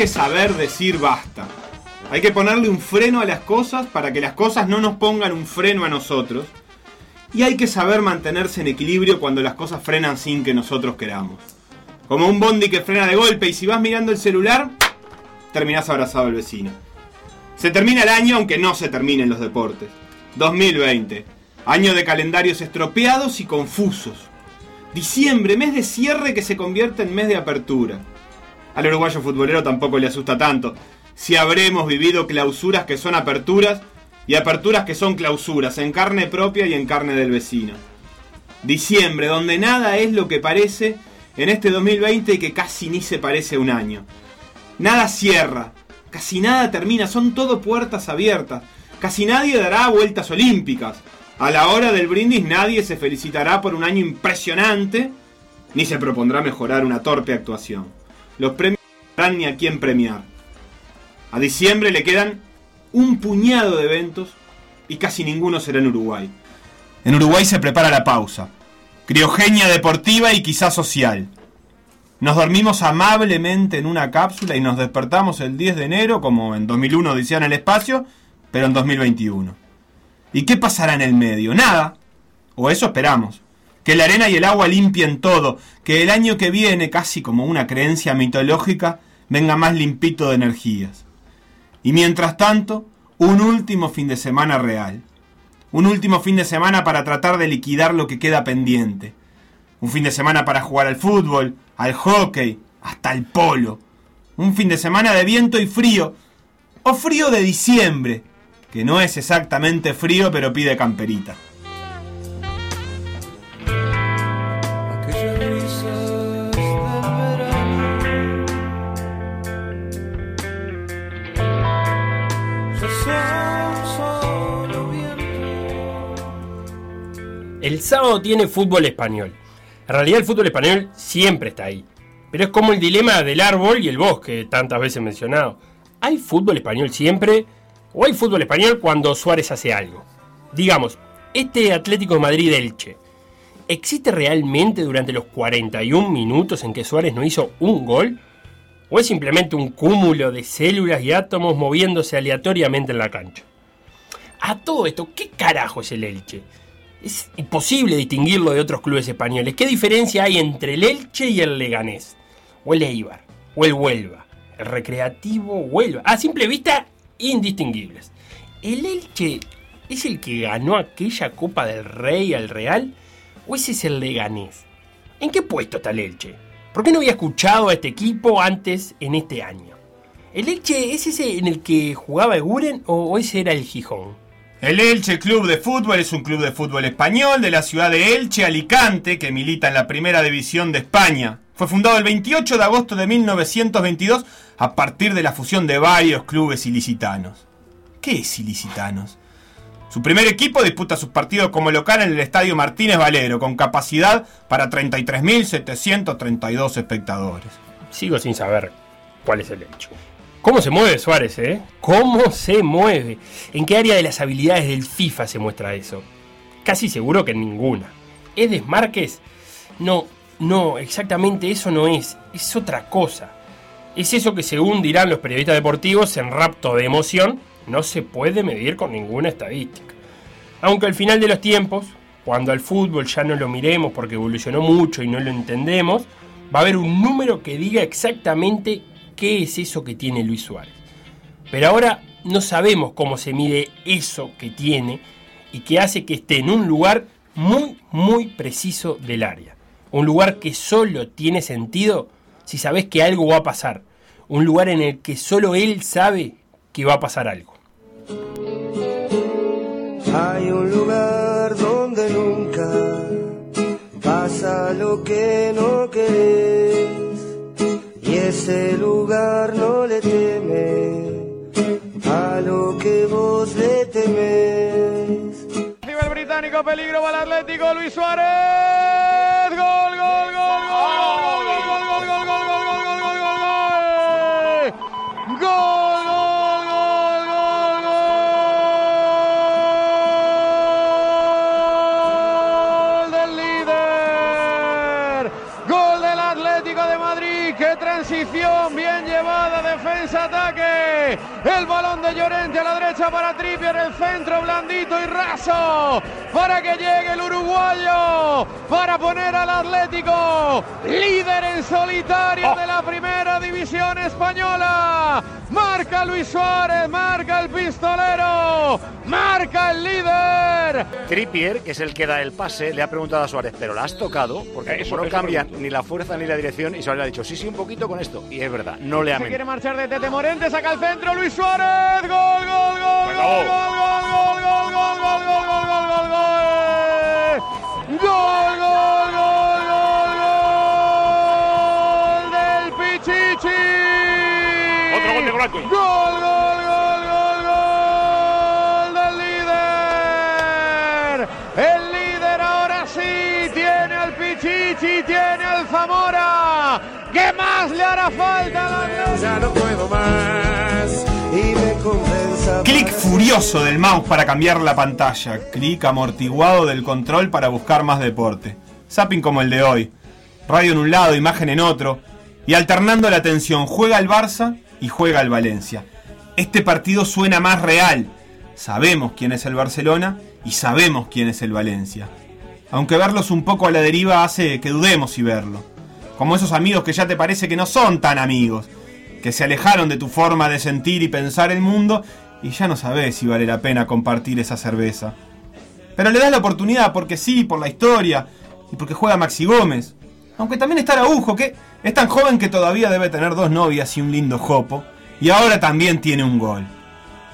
Que saber decir basta. Hay que ponerle un freno a las cosas para que las cosas no nos pongan un freno a nosotros. Y hay que saber mantenerse en equilibrio cuando las cosas frenan sin que nosotros queramos. Como un bondi que frena de golpe y si vas mirando el celular, terminás abrazado al vecino. Se termina el año aunque no se terminen los deportes. 2020. Año de calendarios estropeados y confusos. Diciembre, mes de cierre que se convierte en mes de apertura. Al uruguayo futbolero tampoco le asusta tanto. Si habremos vivido clausuras que son aperturas y aperturas que son clausuras, en carne propia y en carne del vecino. Diciembre, donde nada es lo que parece en este 2020 que casi ni se parece a un año. Nada cierra, casi nada termina, son todo puertas abiertas. Casi nadie dará vueltas olímpicas. A la hora del brindis nadie se felicitará por un año impresionante, ni se propondrá mejorar una torpe actuación. Los premios no ni a quién premiar. A diciembre le quedan un puñado de eventos y casi ninguno será en Uruguay. En Uruguay se prepara la pausa. Criogenia deportiva y quizás social. Nos dormimos amablemente en una cápsula y nos despertamos el 10 de enero, como en 2001 decían el espacio, pero en 2021. ¿Y qué pasará en el medio? Nada. O eso esperamos. Que la arena y el agua limpien todo, que el año que viene, casi como una creencia mitológica, venga más limpito de energías. Y mientras tanto, un último fin de semana real. Un último fin de semana para tratar de liquidar lo que queda pendiente. Un fin de semana para jugar al fútbol, al hockey, hasta el polo. Un fin de semana de viento y frío. O frío de diciembre, que no es exactamente frío, pero pide camperita. El sábado tiene fútbol español. En realidad el fútbol español siempre está ahí. Pero es como el dilema del árbol y el bosque, tantas veces mencionado. ¿Hay fútbol español siempre? ¿O hay fútbol español cuando Suárez hace algo? Digamos, este Atlético de Madrid Elche, ¿existe realmente durante los 41 minutos en que Suárez no hizo un gol? ¿O es simplemente un cúmulo de células y átomos moviéndose aleatoriamente en la cancha? A todo esto, ¿qué carajo es el Elche? Es imposible distinguirlo de otros clubes españoles. ¿Qué diferencia hay entre el Elche y el Leganés? O el Eibar, o el Huelva, el Recreativo Huelva. A simple vista, indistinguibles. ¿El Elche es el que ganó aquella Copa del Rey al Real? ¿O ese es el Leganés? ¿En qué puesto está el Elche? ¿Por qué no había escuchado a este equipo antes en este año? ¿El Elche es ese en el que jugaba Eguren o ese era el Gijón? El Elche Club de Fútbol es un club de fútbol español de la ciudad de Elche, Alicante, que milita en la primera división de España. Fue fundado el 28 de agosto de 1922 a partir de la fusión de varios clubes ilicitanos. ¿Qué es ilicitanos? Su primer equipo disputa sus partidos como local en el Estadio Martínez Valero, con capacidad para 33.732 espectadores. Sigo sin saber cuál es el hecho. ¿Cómo se mueve Suárez, eh? ¿Cómo se mueve? ¿En qué área de las habilidades del FIFA se muestra eso? Casi seguro que en ninguna. ¿Es desmarques? No, no, exactamente eso no es. Es otra cosa. Es eso que según dirán los periodistas deportivos en rapto de emoción, no se puede medir con ninguna estadística. Aunque al final de los tiempos, cuando al fútbol ya no lo miremos porque evolucionó mucho y no lo entendemos, va a haber un número que diga exactamente qué es eso que tiene Luis Suárez. Pero ahora no sabemos cómo se mide eso que tiene y que hace que esté en un lugar muy, muy preciso del área. Un lugar que solo tiene sentido si sabes que algo va a pasar. Un lugar en el que solo él sabe que va a pasar algo. Hay un lugar donde nunca pasa lo que no querés ese lugar no le teme a lo que vos le temes. Arriba el británico, peligro para el Atlético, Luis Suárez. Gol, gol, gol, gol, de Llorente a la derecha para Trippier, el centro blandito y raso para que llegue el uruguayo, para poner al Atlético líder en solitario de la primera división española. Marca Luis Suárez, marca el pistolero, marca el líder. Trippier, que es el que da el pase, le ha preguntado a Suárez, ¿pero la has tocado? Porque Eso, no eso cambian pregunto. ni la fuerza ni la dirección, y Suárez le ha dicho, sí, sí, un poquito con esto. Y es verdad, no le Se amen. quiere marchar de Tete Morente, saca el centro Luis Suárez. Gol, gol, gol, gol, gol, gol, gol, gol, gol, gol, gol, gol, gol, gol, gol. Gol, gol, gol, gol, gol del Pichichi. Otro gol de Blanco. Gol, gol, gol, El líder ahora sí tiene al Pichichi, tiene al Zamora. ¿Qué más le hará falta? Ya no puedo más y me compensa. Clic furioso del mouse para cambiar la pantalla. Clic amortiguado del control para buscar más deporte. Zapping como el de hoy. Radio en un lado, imagen en otro. Y alternando la atención, juega el Barça y juega el Valencia. Este partido suena más real. Sabemos quién es el Barcelona y sabemos quién es el Valencia. Aunque verlos un poco a la deriva hace que dudemos y verlo. Como esos amigos que ya te parece que no son tan amigos que se alejaron de tu forma de sentir y pensar el mundo y ya no sabes si vale la pena compartir esa cerveza. Pero le das la oportunidad porque sí, por la historia y porque juega Maxi Gómez. Aunque también está Araujo, que es tan joven que todavía debe tener dos novias y un lindo jopo. Y ahora también tiene un gol.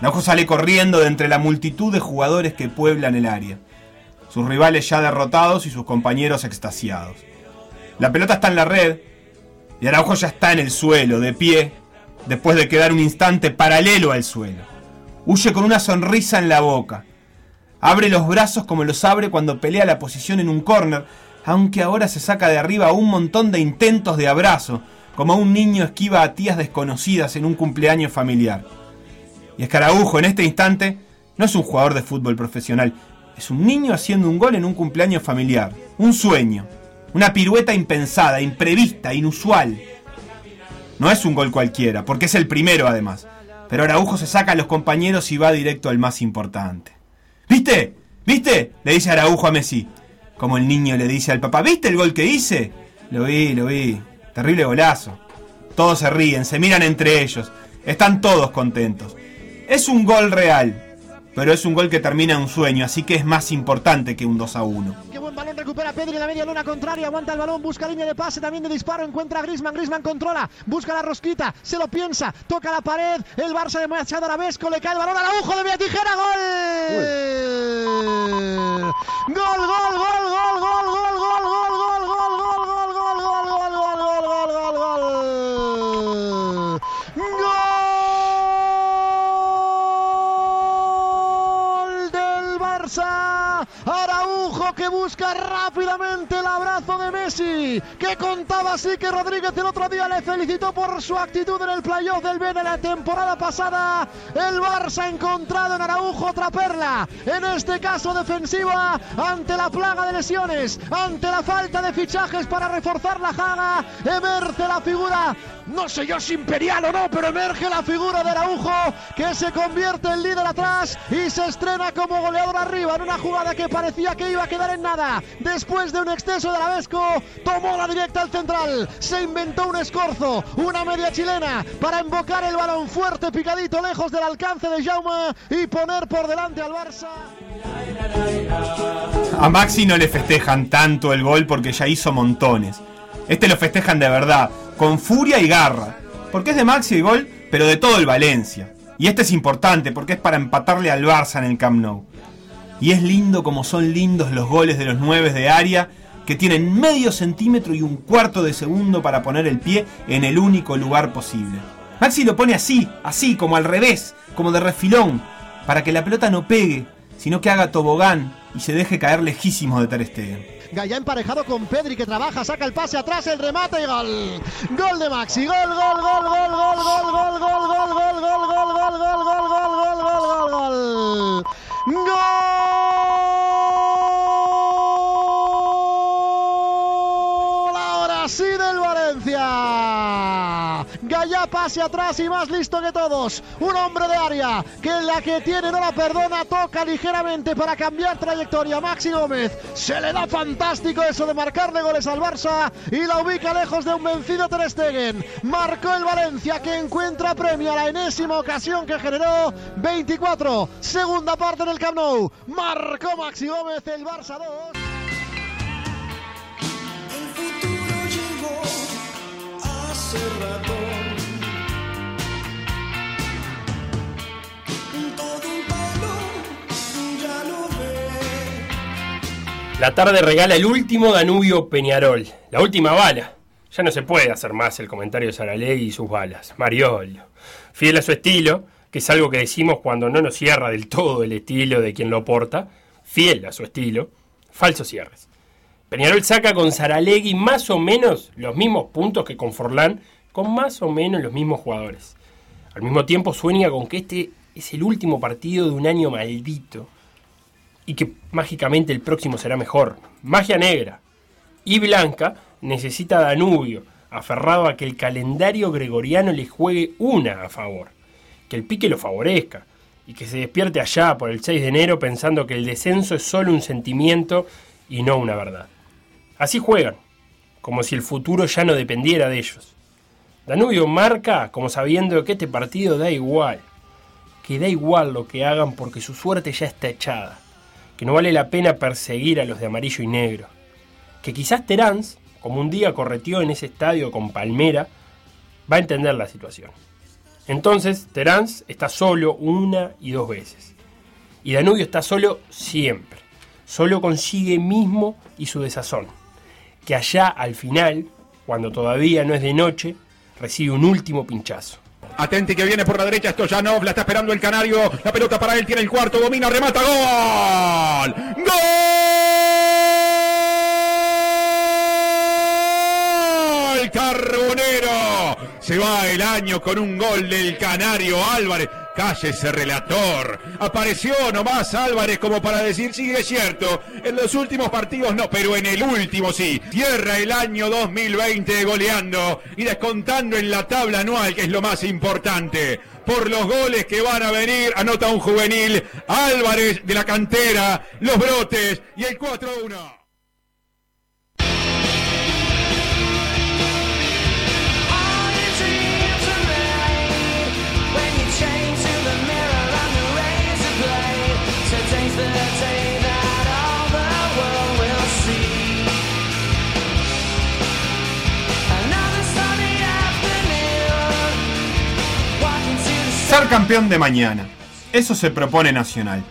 Araujo sale corriendo de entre la multitud de jugadores que pueblan el área. Sus rivales ya derrotados y sus compañeros extasiados. La pelota está en la red y Araujo ya está en el suelo, de pie, después de quedar un instante paralelo al suelo. Huye con una sonrisa en la boca. Abre los brazos como los abre cuando pelea la posición en un córner, aunque ahora se saca de arriba un montón de intentos de abrazo, como un niño esquiva a tías desconocidas en un cumpleaños familiar. Y es que Araujo en este instante no es un jugador de fútbol profesional, es un niño haciendo un gol en un cumpleaños familiar, un sueño, una pirueta impensada, imprevista, inusual. No es un gol cualquiera, porque es el primero además. Pero Araujo se saca a los compañeros y va directo al más importante. ¿Viste? ¿Viste? Le dice Araujo a Messi. Como el niño le dice al papá, ¿viste el gol que hice? Lo vi, lo vi. Terrible golazo. Todos se ríen, se miran entre ellos. Están todos contentos. Es un gol real, pero es un gol que termina en un sueño, así que es más importante que un 2 a 1. Qué buen balón recupera Pedri en la media luna contraria, aguanta el balón, busca línea de pase, también de disparo, encuentra a Griezmann, Griezmann controla, busca la rosquita, se lo piensa, toca la pared, el Barça de Machado Arabesco, le cae el balón al agujo de Vía Tijera, gol, gol, gol, gol, Que contaba así que Rodríguez el otro día le felicitó por su actitud en el playoff del Ben en la temporada pasada. El Barça ha encontrado en Araujo otra perla. En este caso defensiva ante la plaga de lesiones. Ante la falta de fichajes para reforzar la jaga. Emerge la figura. No sé yo si imperial o no, pero emerge la figura de Araujo que se convierte en líder atrás y se estrena como goleador arriba en una jugada que parecía que iba a quedar en nada. Después de un exceso de Arabesco, tomó la directa al central, se inventó un escorzo, una media chilena para embocar el balón fuerte, picadito, lejos del alcance de Jaume y poner por delante al Barça. A Maxi no le festejan tanto el gol porque ya hizo montones. Este lo festejan de verdad, con furia y garra. Porque es de Maxi el gol, pero de todo el Valencia. Y este es importante porque es para empatarle al Barça en el Camp Nou. Y es lindo como son lindos los goles de los nueve de área que tienen medio centímetro y un cuarto de segundo para poner el pie en el único lugar posible. Maxi lo pone así, así, como al revés, como de refilón, para que la pelota no pegue, sino que haga tobogán y se deje caer lejísimo de Ter. Gaya emparejado con Pedri que trabaja, saca el pase atrás, el remate y gol. Gol de Maxi, gol, gol, gol, gol, gol, gol, gol, gol, gol, gol, gol, gol, gol, gol, gol, gol, gol, gol, gol. Gol. Ahora así del Gallá pase atrás y más listo que todos. Un hombre de área que la que tiene no la perdona, toca ligeramente para cambiar trayectoria. Maxi Gómez se le da fantástico eso de marcarle goles al Barça y la ubica lejos de un vencido Ter Stegen. Marcó el Valencia que encuentra premio a la enésima ocasión que generó 24. Segunda parte del Camp Nou. Marcó Maxi Gómez el Barça 2. El La tarde regala el último Danubio Peñarol, la última bala. Ya no se puede hacer más el comentario de Saralegui y sus balas. Mariolio. Fiel a su estilo, que es algo que decimos cuando no nos cierra del todo el estilo de quien lo porta. Fiel a su estilo. Falsos cierres. Peñarol saca con Saralegui más o menos los mismos puntos que con Forlán, con más o menos los mismos jugadores. Al mismo tiempo sueña con que este es el último partido de un año maldito y que mágicamente el próximo será mejor. Magia negra. Y Blanca necesita Danubio, aferrado a que el calendario gregoriano le juegue una a favor, que el pique lo favorezca y que se despierte allá por el 6 de enero pensando que el descenso es solo un sentimiento y no una verdad. Así juegan, como si el futuro ya no dependiera de ellos. Danubio marca como sabiendo que este partido da igual, que da igual lo que hagan porque su suerte ya está echada, que no vale la pena perseguir a los de amarillo y negro, que quizás Terán, como un día correteó en ese estadio con Palmera, va a entender la situación. Entonces Terán está solo una y dos veces, y Danubio está solo siempre, solo consigue mismo y su desazón, que allá al final, cuando todavía no es de noche, recibe un último pinchazo. Atenti que viene por la derecha Stoyanov, la está esperando el Canario, la pelota para él, tiene el cuarto, domina, remata, gol. ¡Gol! Carbonero. Se va el año con un gol del Canario Álvarez. Cállese, relator. Apareció nomás Álvarez como para decir, sí, es cierto, en los últimos partidos no, pero en el último sí. Cierra el año 2020 goleando y descontando en la tabla anual, que es lo más importante. Por los goles que van a venir, anota un juvenil, Álvarez de la cantera, los brotes y el 4-1. Campeón de mañana. Eso se propone Nacional.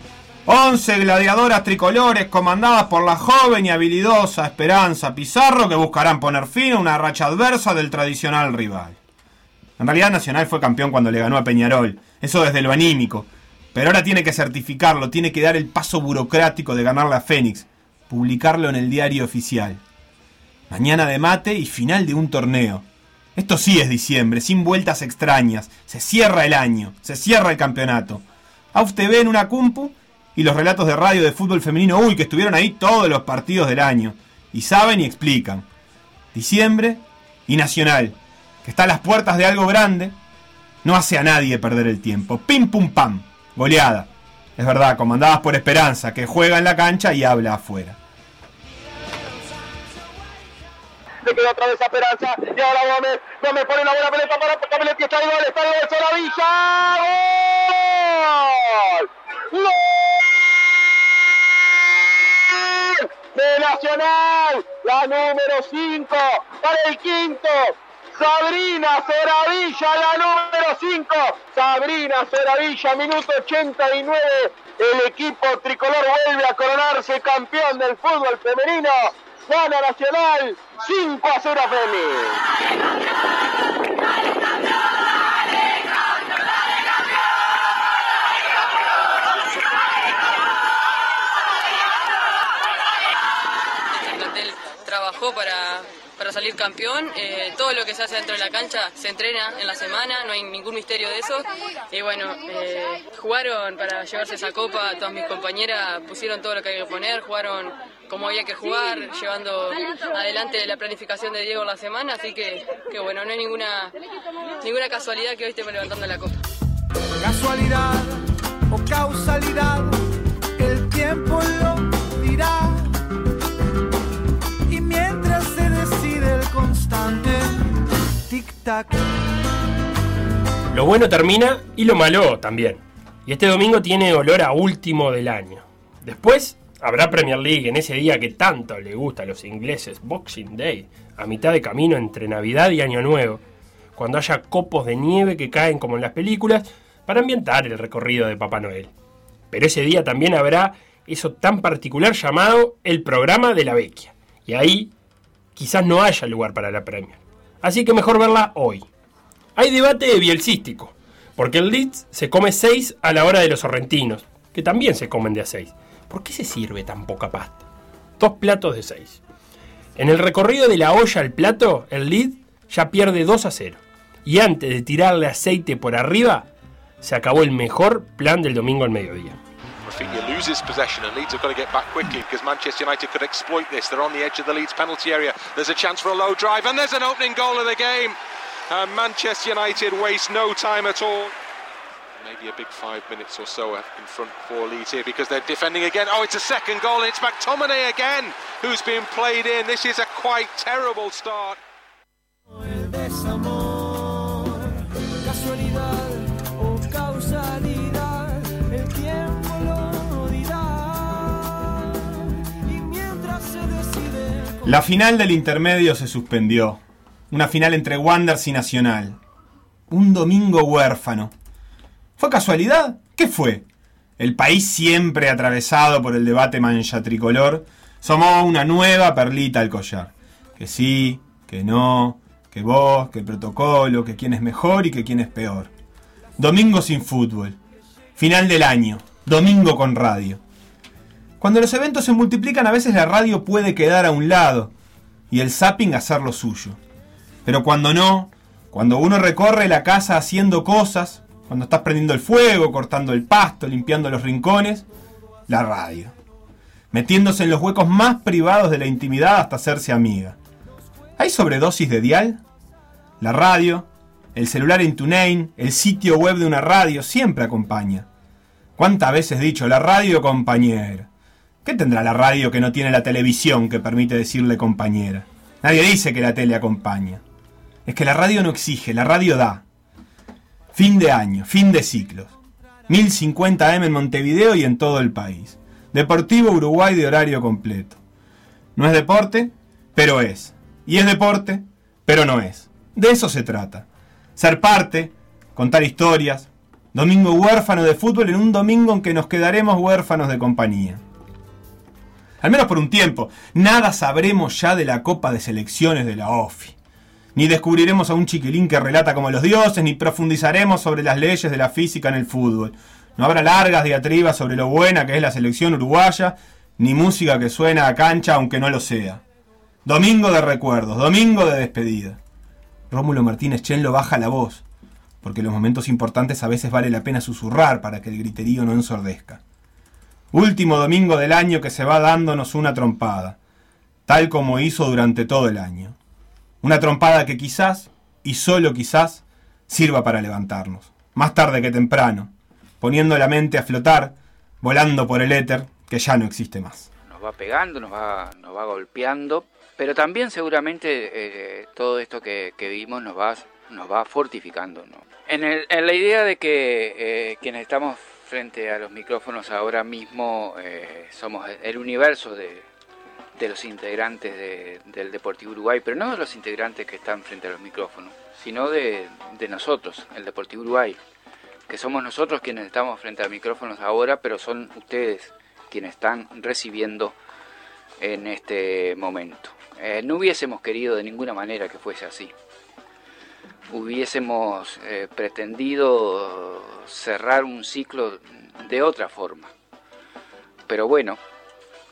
11 gladiadoras tricolores comandadas por la joven y habilidosa Esperanza Pizarro que buscarán poner fin a una racha adversa del tradicional rival. En realidad Nacional fue campeón cuando le ganó a Peñarol, eso desde lo anímico, pero ahora tiene que certificarlo, tiene que dar el paso burocrático de ganarle a Fénix, publicarlo en el diario oficial. Mañana de mate y final de un torneo. Esto sí es diciembre, sin vueltas extrañas. Se cierra el año, se cierra el campeonato. AUF TV en una cumpu y los relatos de radio de fútbol femenino, uy, que estuvieron ahí todos los partidos del año. Y saben y explican. Diciembre y Nacional, que está a las puertas de algo grande, no hace a nadie perder el tiempo. Pim pum pam, goleada. Es verdad, comandadas por Esperanza, que juega en la cancha y habla afuera. Le queda otra vez a Esperanza. Y ahora Gómez. Gómez pone la buena pelota para Capelletti. Está el gol. Está el gol. Solavilla. ¡Gol! ¡Gol! De Nacional. La número 5. Para el quinto. Sabrina Soravilla, la número 5. Sabrina Soravilla, minuto 89. El equipo tricolor vuelve a coronarse campeón del fútbol femenino. Gana Nacional 5 a 0 a Fénix. el plantel trabajó para, para salir campeón. Eh, todo lo que se hace dentro de la cancha se entrena en la semana, no hay ningún misterio de eso. Y bueno, eh, jugaron para llevarse esa copa, todas mis compañeras pusieron todo lo que hay que poner, jugaron como había que jugar, llevando adelante la planificación de Diego en la semana, así que, que bueno, no hay ninguna, ninguna casualidad que hoy estemos levantando la copa. Casualidad o causalidad, el tiempo lo dirá. Y mientras se decide el constante tic-tac. Lo bueno termina y lo malo también. Y este domingo tiene olor a último del año. Después habrá Premier League en ese día que tanto le gusta a los ingleses, Boxing Day, a mitad de camino entre Navidad y Año Nuevo, cuando haya copos de nieve que caen como en las películas para ambientar el recorrido de Papá Noel. Pero ese día también habrá eso tan particular llamado el programa de la Vecchia. Y ahí quizás no haya lugar para la Premier. Así que mejor verla hoy. Hay debate bielcístico, porque el Leeds se come 6 a la hora de los sorrentinos, que también se comen de a 6. ¿Por qué se sirve tan poca pasta? Dos platos de 6. En el recorrido de la olla al plato, el Leeds ya pierde 2 a 0. Y antes de tirarle aceite por arriba, se acabó el mejor plan del domingo al mediodía. Rafinha loses possession and Leeds have got to get back quickly because Manchester United could exploit this. They're on the edge of the Leeds penalty area. There's a chance for a low drive and there's an opening goal of the game. And Manchester United waste no time at all. Maybe a big five minutes or so in front for Leeds here because they're defending again. Oh, it's a second goal and it's McTominay again who's been played in. This is a quite terrible start. La final del intermedio se suspendió. Una final entre Wanderers y Nacional. Un domingo huérfano. ¿Fue casualidad? ¿Qué fue? El país siempre atravesado por el debate mancha tricolor somos una nueva perlita al collar. Que sí, que no, que vos, que protocolo, que quién es mejor y que quién es peor. Domingo sin fútbol. Final del año. Domingo con radio. Cuando los eventos se multiplican a veces la radio puede quedar a un lado y el zapping hacer lo suyo. Pero cuando no, cuando uno recorre la casa haciendo cosas, cuando estás prendiendo el fuego, cortando el pasto, limpiando los rincones, la radio. Metiéndose en los huecos más privados de la intimidad hasta hacerse amiga. ¿Hay sobredosis de dial? La radio, el celular en TuneIn, el sitio web de una radio siempre acompaña. ¿Cuántas veces dicho la radio compañera? ¿Qué tendrá la radio que no tiene la televisión que permite decirle compañera? Nadie dice que la tele acompaña. Es que la radio no exige, la radio da. Fin de año, fin de ciclos. 1050 AM en Montevideo y en todo el país. Deportivo Uruguay de horario completo. No es deporte, pero es. Y es deporte, pero no es. De eso se trata. Ser parte, contar historias. Domingo huérfano de fútbol en un domingo en que nos quedaremos huérfanos de compañía. Al menos por un tiempo. Nada sabremos ya de la Copa de Selecciones de la OFI. Ni descubriremos a un chiquilín que relata como los dioses, ni profundizaremos sobre las leyes de la física en el fútbol. No habrá largas diatribas sobre lo buena que es la selección uruguaya, ni música que suena a cancha aunque no lo sea. Domingo de recuerdos, domingo de despedida. Rómulo Martínez Chenlo baja la voz, porque en los momentos importantes a veces vale la pena susurrar para que el griterío no ensordezca. Último domingo del año que se va dándonos una trompada, tal como hizo durante todo el año. Una trompada que quizás, y solo quizás, sirva para levantarnos, más tarde que temprano, poniendo la mente a flotar, volando por el éter que ya no existe más. nos va pegando, nos va, nos va golpeando, pero también seguramente eh, todo esto que, que vimos nos va, nos va fortificando. ¿no? En, la idea de que eh, quienes estamos frente a los micrófonos ahora mismo eh, somos el universo de, de los integrantes de- del Deportivo Uruguay, pero no de los integrantes que están frente a los micrófonos, sino de, de nosotros, el Deportivo Uruguay, que somos nosotros quienes estamos frente a micrófonos ahora, pero son ustedes quienes están recibiendo en este momento. Eh, no hubiésemos querido de ninguna manera que fuese así. Hubiésemos eh, pretendido cerrar un ciclo de otra forma. Pero bueno,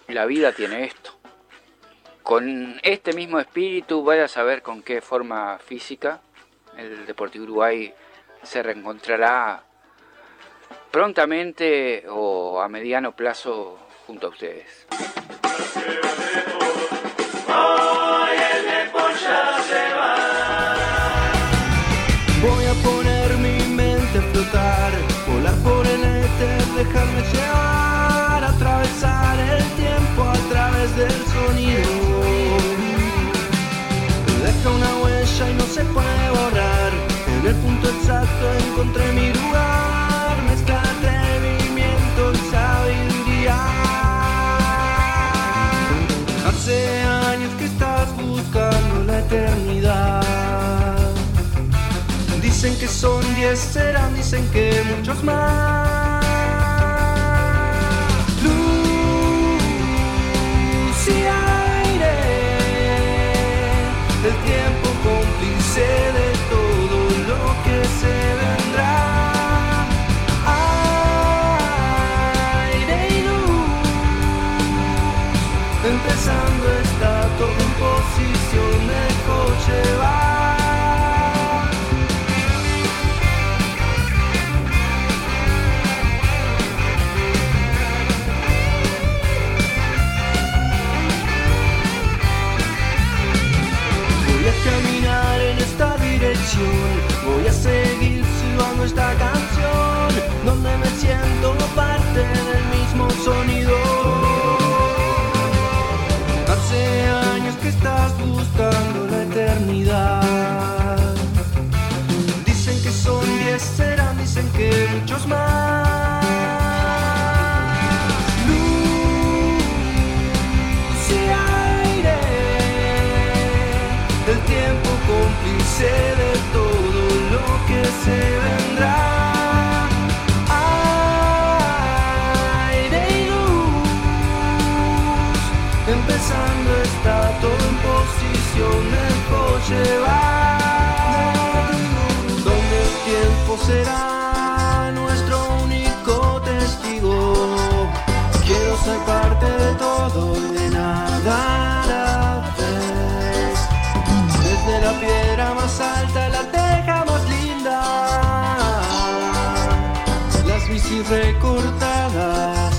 la vida tiene esto. Con este mismo espíritu, vaya a saber con qué forma física el Deportivo Uruguay se reencontrará prontamente o a mediano plazo junto a ustedes. Dejarme llevar, atravesar el tiempo a través del encontré mi lugar, mezcla atrevimiento y sabiduría. Hace años que estás buscando la eternidad. Dicen que son diez, serán, dicen que muchos más. Coche va. Donde el tiempo será nuestro único testigo. Quiero ser parte de todo y de nada a la vez. Desde la piedra más alta, la teja más linda. Las bicis recortadas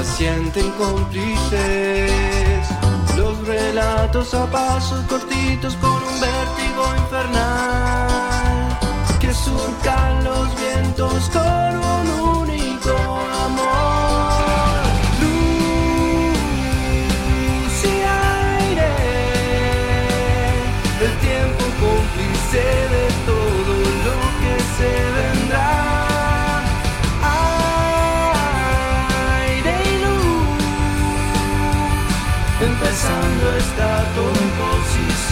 asienten cómplices. Relatos a pasos cortitos con un vértigo infernal. Que surcan los vientos con un único amor.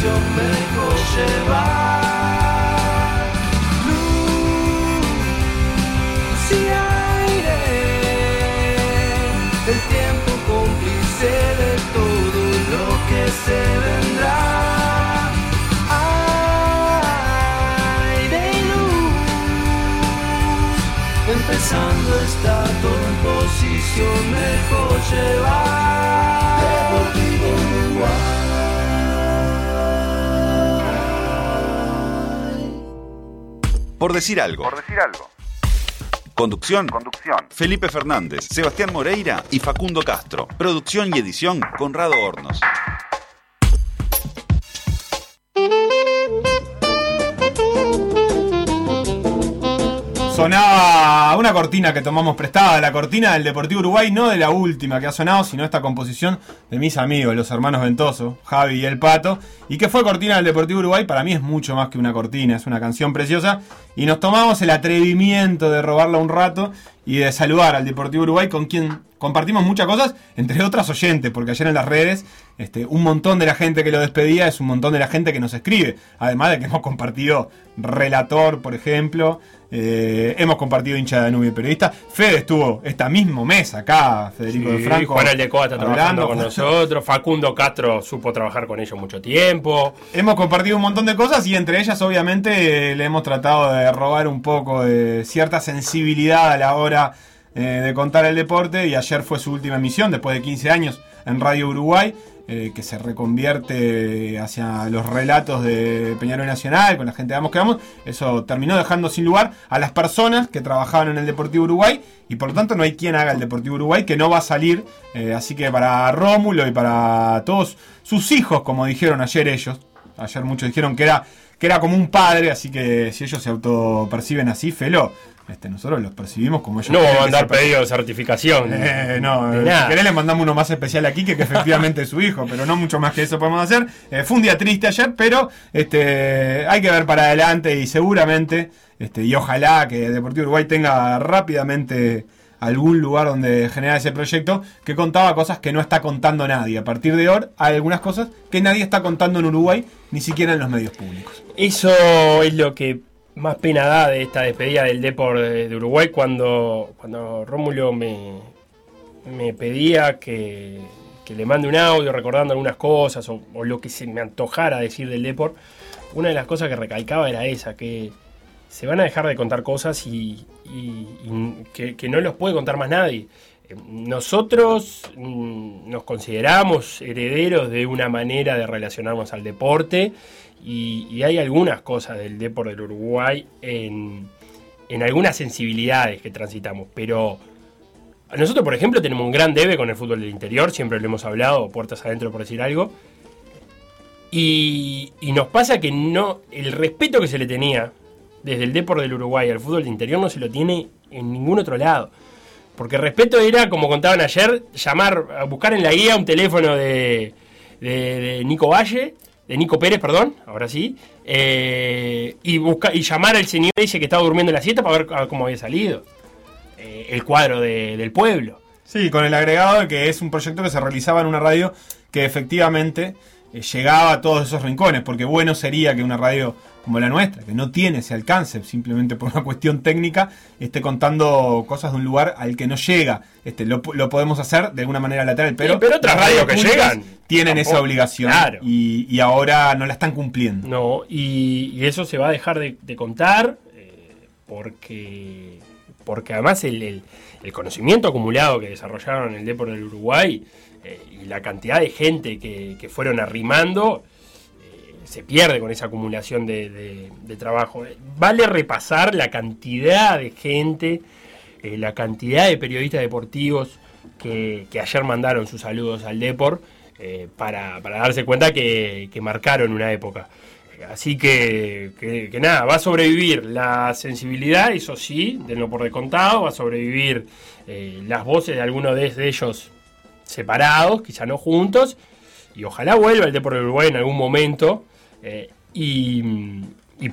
Posición me dejo llevar. Luz y aire, el tiempo cómplice de todo lo que se vendrá. Aire y luz, empezando está todo en posición mejor llevar. Por decir algo. Por decir algo. Conducción. Conducción. Felipe Fernández, Sebastián Moreira y Facundo Castro. Producción y edición Conrado Hornos. Sonaba una cortina que tomamos prestada, la cortina del Deportivo Uruguay, no de la última que ha sonado, sino esta composición de mis amigos, los hermanos Ventoso, Javi y El Pato, y que fue cortina del Deportivo Uruguay, para mí es mucho más que una cortina, es una canción preciosa, y nos tomamos el atrevimiento de robarla un rato y de saludar al Deportivo Uruguay con quien compartimos muchas cosas, entre otras oyentes, porque ayer en las redes este, un montón de la gente que lo despedía es un montón de la gente que nos escribe, además de que hemos compartido relator, por ejemplo, eh, hemos compartido hincha de Danubio periodista. Fede estuvo esta mismo mes acá, Federico de Franco. Juan Aldecoa está trabajando con nosotros. Facundo Castro supo trabajar con ellos mucho tiempo. Hemos compartido un montón de cosas y entre ellas obviamente le hemos tratado de robar un poco de cierta sensibilidad a la hora eh, de contar el deporte y ayer fue su última emisión después de 15 años en Radio Uruguay. eh, que se reconvierte hacia los relatos de Peñarol Nacional, con la gente de Vamos que Vamos, eso terminó dejando sin lugar a las personas que trabajaban en el Deportivo Uruguay y por lo tanto no hay quien haga el Deportivo Uruguay que no va a salir. eh, así que para Rómulo y para todos sus hijos, como dijeron ayer ellos, ayer muchos dijeron que era, que era como un padre, así que si ellos se autoperciben así, felo. Este, nosotros los percibimos como ellos No vamos a mandar pedido de certificación. eh, no, De eh, nada. si querés le mandamos uno más especial aquí que, que efectivamente es su hijo, pero no mucho más que eso podemos hacer. Eh, fue un día triste ayer, pero este, hay que ver para adelante y seguramente, este, y ojalá que Deportivo Uruguay tenga rápidamente algún lugar donde generar ese proyecto que contaba cosas que no está contando nadie. A partir de ahora hay algunas cosas que nadie está contando en Uruguay, ni siquiera en los medios públicos. Eso es lo que más pena da de esta despedida del Depor de, Uruguay cuando, cuando Rómulo me, me pedía que, que le mande un audio recordando algunas cosas o, o lo que se me antojara decir del Depor. Una de las cosas que recalcaba era esa, que se van a dejar de contar cosas y, y- y que, que no los puede contar más nadie. Eh, Nosotros mm, nos consideramos herederos de una manera de relacionarnos al deporte y, hay algunas cosas del deporte del Uruguay en, en algunas sensibilidades que transitamos, pero nosotros, por ejemplo, tenemos un gran debe con el fútbol del interior, siempre lo hemos hablado, puertas adentro por decir algo, y, y nos pasa que no el respeto que se le tenía desde el deporte del Uruguay al fútbol del interior no se lo tiene en ningún otro lado. Porque respeto era, como contaban ayer, llamar, buscar en la guía un teléfono de, de- de Nico Valle, de Nico Pérez, perdón, ahora sí, eh, y, busca, y llamar al señor ese que estaba durmiendo en la siesta para ver cómo había salido eh, el cuadro de- del pueblo. Sí, con el agregado de que es un proyecto que se realizaba en una radio que efectivamente eh, llegaba a todos esos rincones, porque bueno sería que una radio como la nuestra, que no tiene ese alcance simplemente por una cuestión técnica, esté contando cosas de un lugar al que no llega. Este, lo, lo podemos hacer de alguna manera lateral, pero, Sí, pero otras radios que llegan, tienen esa obligación claro. y, y ahora no la están cumpliendo. No, y, y eso se va a dejar de, de contar eh, porque, porque además el, el- el conocimiento acumulado que desarrollaron en el Depor del Uruguay eh, y la cantidad de gente que, que fueron arrimando se pierde con esa acumulación de, trabajo. Vale repasar la cantidad de gente, eh, la cantidad de periodistas deportivos que, ayer mandaron sus saludos al Depor eh, para, darse cuenta que, marcaron una época. Así que, que- nada, va a sobrevivir la sensibilidad, eso sí, de no por descontado, va a sobrevivir eh, las voces de algunos de, ellos separados, quizá no juntos, y ojalá vuelva el Deporte Uruguay en algún momento eh, y,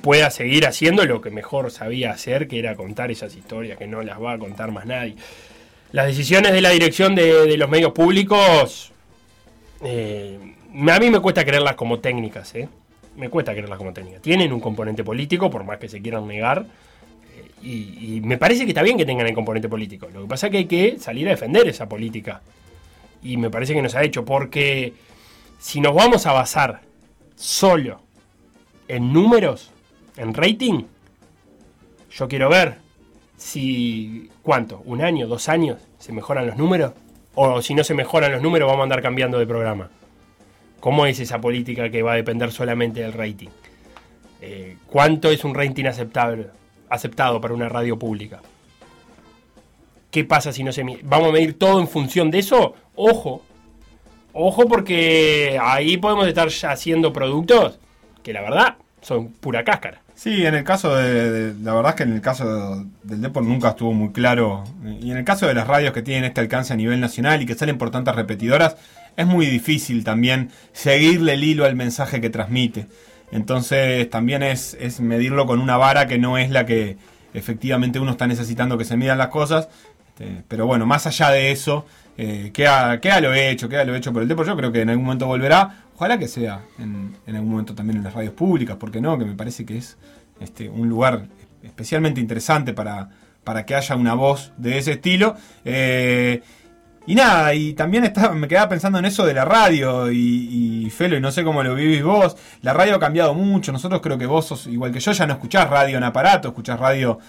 pueda seguir haciendo lo que mejor sabía hacer, que era contar esas historias que no las va a contar más nadie. Las decisiones de la dirección de, los medios públicos, eh, a mí me cuesta creerlas como técnicas, ¿eh? Me cuesta creerlas como técnicas. Tienen un componente político, por más que se quieran negar, y, y me parece que está bien que tengan el componente político. Lo que pasa es que hay que salir a defender esa política. Y me parece que nos ha hecho, porque si nos vamos a basar solo en números, en rating, yo quiero ver si, ¿cuánto? ¿Un año, dos años? ¿Se mejoran los números? O si no se mejoran los números, vamos a andar cambiando de programa. ¿Cómo es esa política que va a depender solamente del rating? Eh, ¿Cuánto es un rating aceptable, aceptado para una radio pública? ¿Qué pasa si no se? ¿Vamos a medir todo en función de eso? Ojo. Ojo porque ahí podemos estar haciendo productos que la verdad son pura cáscara. Sí, en el caso de, de- La verdad es que en el caso del Depor nunca estuvo muy claro. Y en el caso de las radios que tienen este alcance a nivel nacional y que salen por tantas repetidoras, es muy difícil también seguirle el hilo al mensaje que transmite. Entonces también es, es medirlo con una vara que no es la que efectivamente uno está necesitando que se midan las cosas. Este, pero bueno, más allá de eso, eh, queda, queda lo hecho, queda lo hecho por el Depor. Yo creo que en algún momento volverá. Ojalá que sea en, en algún momento también en las radios públicas, porque no, que me parece que es este, un lugar especialmente interesante para, para que haya una voz de ese estilo. Eh, y nada, y también me quedaba pensando en eso de la radio y, y Felo, y no sé cómo lo vivís vos. La radio ha cambiado mucho. Nosotros creo que vos sos igual que yo, ya no escuchás radio en aparato, escuchás radio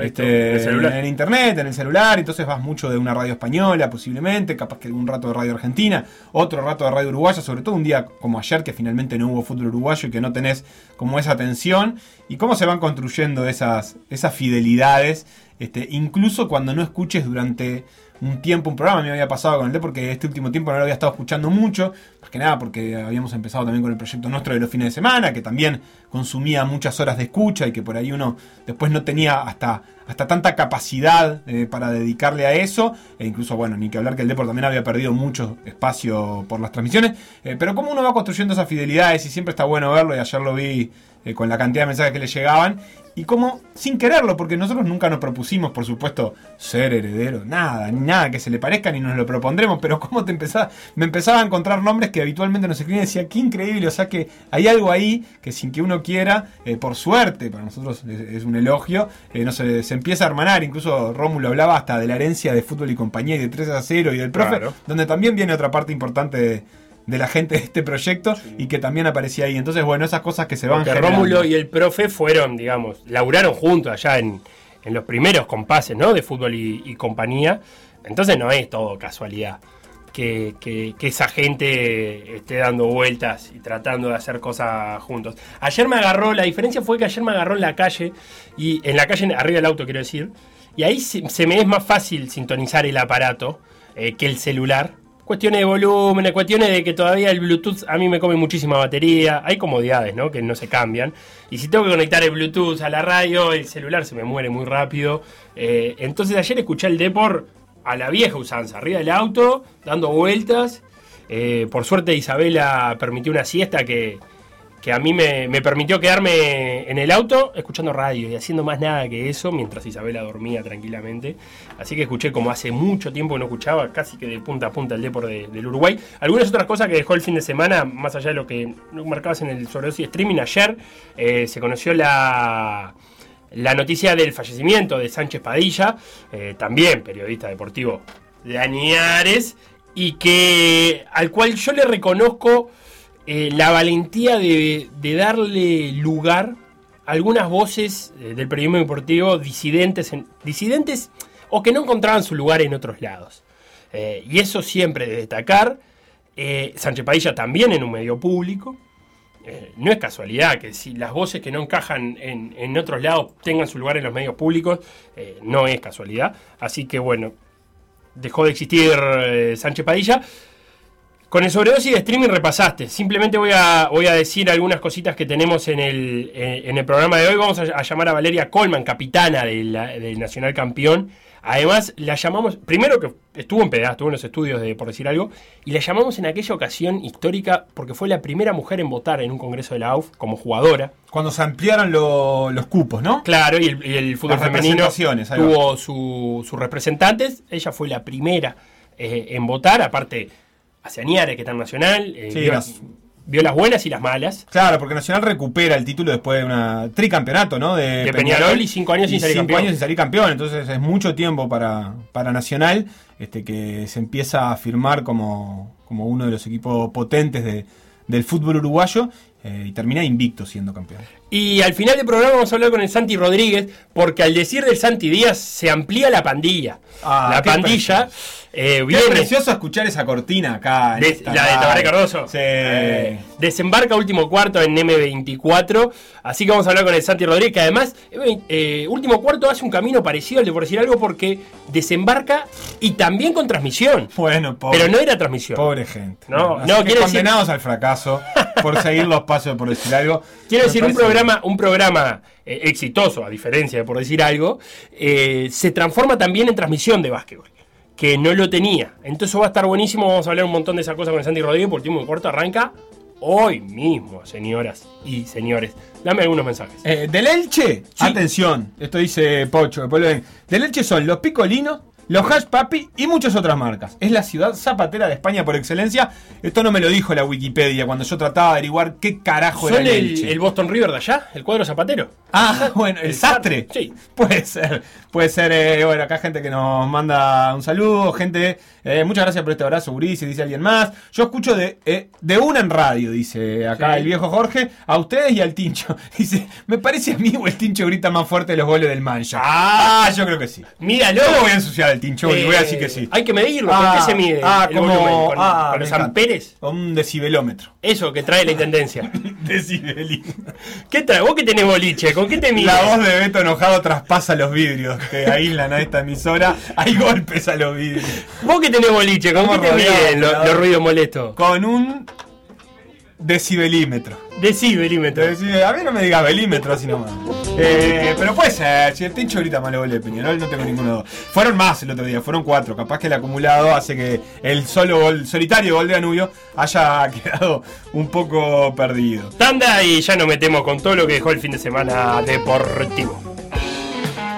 este, en el en internet, en el celular. Entonces vas mucho de una radio española, posiblemente, capaz que un rato de radio argentina, otro rato de radio uruguaya, sobre todo un día como ayer que finalmente no hubo fútbol uruguayo y que no tenés como esa tensión. Y cómo se van construyendo esas, esas fidelidades, este, incluso cuando no escuches durante un tiempo un programa. Me había pasado con el D porque este último tiempo no lo había estado escuchando mucho. Más que nada porque habíamos empezado también con el proyecto nuestro de los fines de semana, que también consumía muchas horas de escucha y que por ahí uno después no tenía hasta, hasta tanta capacidad eh, para dedicarle a eso. E incluso, bueno, ni que hablar que el Depor también había perdido mucho espacio por las transmisiones. Eh, pero como uno va construyendo esas fidelidades y siempre está bueno verlo, y ayer lo vi eh, con la cantidad de mensajes que le llegaban. Y como sin quererlo, porque nosotros nunca nos propusimos, por supuesto, ser heredero, nada, ni nada que se le parezca, ni nos lo propondremos, pero como te empezaba, me empezaba a encontrar nombres que habitualmente nos escribían y decía, qué increíble, o sea que hay algo ahí que sin que uno quiera, eh, por suerte, para nosotros es, es un elogio, eh, no se, se empieza a hermanar, incluso Rómulo hablaba hasta de la herencia de fútbol y compañía y de 3 a 0 y del profe, Claro. donde también viene otra parte importante de, de la gente de este proyecto y que también aparecía ahí. Entonces, bueno, esas cosas que se van Porque generando. Rómulo y el profe fueron, digamos, laburaron juntos allá en, en los primeros compases, ¿no? De fútbol y, y compañía. Entonces no es todo casualidad que, que- que esa gente esté dando vueltas y tratando de hacer cosas juntos. Ayer me agarró, la diferencia fue que ayer me agarró en la calle, y en la calle, arriba del auto quiero decir, y ahí se, se me es más fácil sintonizar el aparato eh, que el celular. Cuestiones de volumen, cuestiones de que todavía el Bluetooth a mí me come muchísima batería. Hay comodidades, ¿no? Que no se cambian. Y si tengo que conectar el Bluetooth a la radio, el celular se me muere muy rápido. Eh, entonces ayer escuché el Depor a la vieja usanza, arriba del auto, dando vueltas. Eh, por suerte Isabela permitió una siesta que, que a mí me, me permitió quedarme en el auto escuchando radio y haciendo más nada que eso mientras Isabela dormía tranquilamente. Así que escuché como hace mucho tiempo que no escuchaba, casi que de punta a punta el Depor de- del Uruguay. Algunas otras cosas que dejó el fin de semana, más allá de lo que marcabas en el sobredosis streaming, ayer eh, se conoció la, la noticia del fallecimiento de Sánchez Padilla, eh, también periodista deportivo de Añares, y que al cual yo le reconozco eh, la valentía de, darle lugar a algunas voces eh, del periodismo deportivo disidentes, en- disidentes o que no encontraban su lugar en otros lados. Eh, y eso siempre de destacar. Sánchez Padilla también en un medio público. No es casualidad que si las voces que no encajan en, en otros lados tengan su lugar en los medios públicos, no es casualidad. Así que bueno, dejó de existir Sánchez Padilla. Con el sobredosis de streaming repasaste. Simplemente voy a, voy a decir algunas cositas que tenemos en el, eh, en el programa de hoy. Vamos a, a llamar a Valeria Colman, capitana del Nacional Campeón. Además, la llamamos, primero que estuvo en PDA, estuvo en los estudios de Por Decir Algo, y la llamamos en aquella ocasión histórica porque fue la primera mujer en votar en un congreso de la AUF como jugadora. Cuando se ampliaron lo- los cupos, ¿no? Claro, y el, y el fútbol Las femenino tuvo su- sus representantes. Ella fue la primera eh, en votar, aparte hacia Añares, que está en Nacional. eh, Sí, vio, las- vio las buenas y las malas. Claro, porque Nacional recupera el título después de una tricampeonato, ¿no? De, De Peñarol y cinco años sin salir cinco campeón. años sin salir campeón. Entonces es mucho tiempo para, para Nacional, este que se empieza a firmar como, como uno de los equipos potentes de- del fútbol uruguayo eh, y termina invicto siendo campeón. Y al final del programa vamos a hablar con el Santi Rodríguez, porque al decir del Santi Díaz se amplía la pandilla. Ah, la pandilla eh, Qué precioso escuchar esa cortina acá. en De- esta la de. Tabaré Cardoso. Sí. Eh, desembarca último cuarto en M24. Así que vamos a hablar con el Santi Rodríguez, que además, eh, último cuarto hace un camino parecido al de por decir algo, porque desembarca y también con transmisión. Bueno, pobre, Pero no era transmisión. pobre gente. No, no, que quiero decir- condenados al fracaso por seguir los pasos, por decir algo. Quiero decir, un programa, un programa eh, exitoso, a diferencia de por decir algo, eh, se transforma también en transmisión de básquetbol, que no lo tenía. Entonces va a estar buenísimo, vamos a hablar un montón de esas cosas con Santi Rodríguez, por último corto arranca hoy mismo, señoras y señores. Dame algunos mensajes. Eh, del Elche, atención, esto dice Pocho, después lo ven. Del Elche son los Picolinos, Los Hash Papi y muchas otras marcas. Es la ciudad zapatera de España por excelencia. Esto no me lo dijo la Wikipedia cuando yo trataba de averiguar qué carajo era ¿Son el el, el Boston River de allá? ¿El cuadro zapatero? Ah, bueno, el sastre. Sí. Puede ser, puede ser, eh, bueno, acá gente que nos manda un saludo, gente, eh, muchas gracias por este abrazo, Urice, dice alguien más. Yo escucho de, eh, de una en radio, dice acá Sí. el viejo Jorge, a ustedes y al Tincho. Dice, me parece a mí o el Tincho grita más fuerte los goles del Mancha. Ah, yo creo que sí. Míralo. Yo voy a ensuciar al Tincho y voy a decir que sí. Eh, Hay que medirlo. ¿Con Ah, qué se mide ah, el como- volumen? ¿Con, ah, con los amperes? Con un decibelómetro. Eso que trae la intendencia. Decibelímetro. ¿Qué trae? ¿Vos que tenés boliche? ¿Con qué te mides? La voz de Beto enojado traspasa los vidrios que aíslan a esta emisora. Hay golpes a los vidrios. ¿Vos que tenés boliche? ¿Con qué Estamos te miden los, ruidos molestos? Con un decibelímetro. Decibelímetro. Deci- A mí no me digas belímetro así nomás. Eh, pero puede ser, si el Tincho ahorita malo gol de Peñarol, no tengo ninguno. Fueron más el otro día, fueron cuatro. Capaz que el acumulado hace que el solo gol, solitario gol de Danubio haya quedado un poco perdido. Tanda y ya nos metemos con todo lo que dejó el fin de semana deportivo.